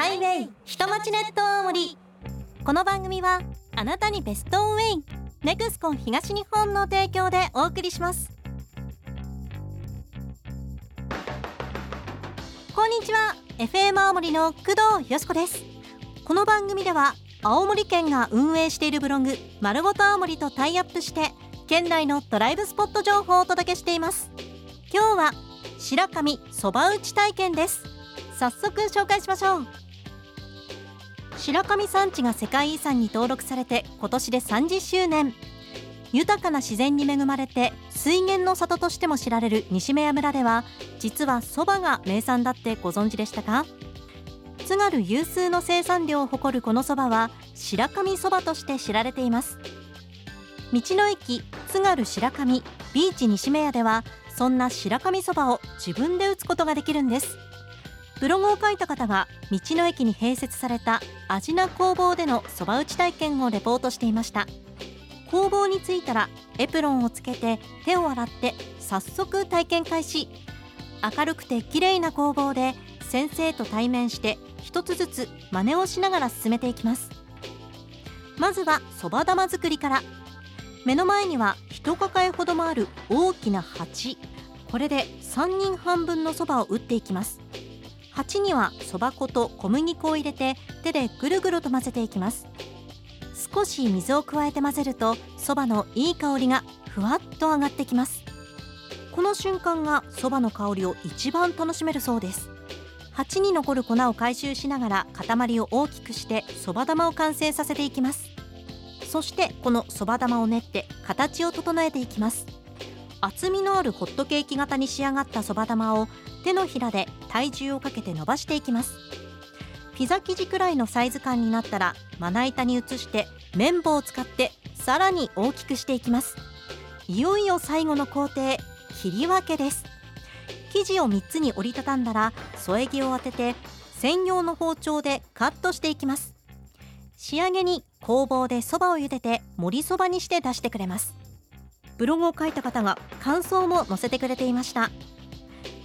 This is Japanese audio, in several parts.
ハイウェイ下町ネット大森この番組はあなたにベストウェイネクスコン東日本の提供でお送りします。こんにちは FM 青森の工藤よしこです。この番組では青森県が運営しているブログ「まるごと青森」とタイアップして県内のドライブスポット情報をお届けしています。今日は白神そば打ち体験です。早速紹介しましょう。白神山地が世界遺産に登録されて今年で30周年。豊かな自然に恵まれて水源の里としても知られる西目屋村では実はそばが名産だってご存知でしたか？津軽有数の生産量を誇るこのそばは白神そばとして知られています。道の駅津軽白神ビーチ西目屋ではそんな白神そばを自分で打つことができるんです。ブログを書いた方が道の駅に併設された味名工房でのそば打ち体験をレポートしていました。工房に着いたらエプロンをつけて手を洗って早速体験開始。明るくて綺麗な工房で先生と対面して一つずつ真似をしながら進めていきます。まずはそば玉作りから。目の前には一抱えほどもある大きな鉢。これで3人半分のそばを打っていきます。鉢にはそば粉と小麦粉を入れて手でぐるぐると混ぜていきます。少し水を加えて混ぜるとそばのいい香りがふわっと上がってきます。この瞬間がそばの香りを一番楽しめるそうです。鉢に残る粉を回収しながら塊を大きくしてそば玉を完成させていきます。そしてこのそば玉を練って形を整えていきます。厚みのあるホットケーキ型に仕上がったそば玉を手のひらで体重をかけて伸ばしていきます。ピザ生地くらいのサイズ感になったらまな板に移して綿棒を使ってさらに大きくしていきます。いよいよ最後の工程切り分けです。生地を3つに折りたたんだら添え木を当てて専用の包丁でカットしていきます。仕上げに工房でそばを茹でて盛りそばにして出してくれます。ブログを書いた方が感想も載せてくれていました。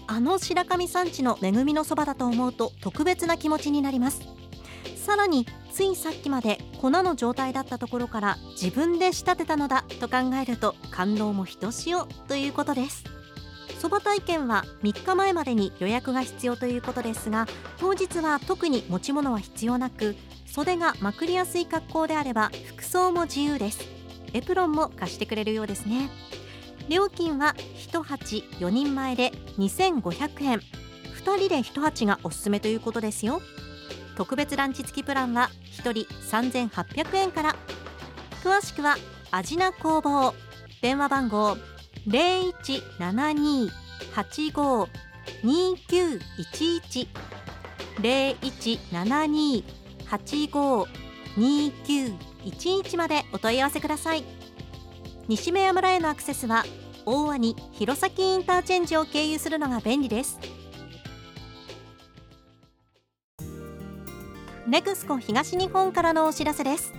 あの白神山地の恵みのそばだと思うと特別な気持ちになります。さらについさっきまで粉の状態だったところから自分で仕立てたのだと考えると感動もひとしおということです。そば体験は3日前までに予約が必要ということですが当日は特に持ち物は必要なく袖がまくりやすい格好であれば服装も自由です。エプロンも貸してくれるようですね。料金は1鉢4人前で2500円。2人で1鉢がおすすめということですよ。特別ランチ付きプランは1人3800円から。詳しくは味名工房。電話番号0172-85-2911 0172-85-2911までお問い合わせください。西目屋村へのアクセスは大鰐弘前インターチェンジを経由するのが便利です。ネクスコ東日本からのお知らせです。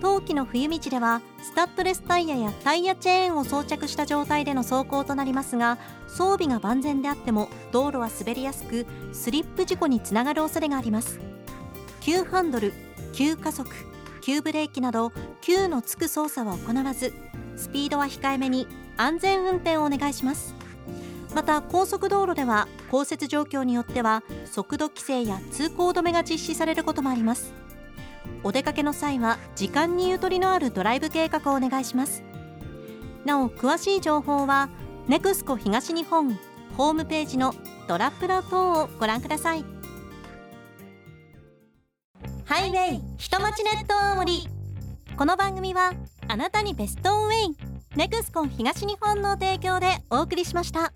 冬季の冬道ではスタッドレスタイヤやタイヤチェーンを装着した状態での走行となりますが装備が万全であっても道路は滑りやすくスリップ事故につながる恐れがあります。急ハンドル急加速急ブレーキなど急のつく操作は行わずスピードは控えめに安全運転をお願いします。また高速道路では降雪状況によっては速度規制や通行止めが実施されることもあります。お出かけの際は時間にゆとりのあるドライブ計画をお願いします。なお詳しい情報はネクスコ東日本ホームページのドラプラ等をご覧ください。ハイウェイ人待ちネット大森この番組はあなたにベストオンウェイネクスコン東日本の提供でお送りしました。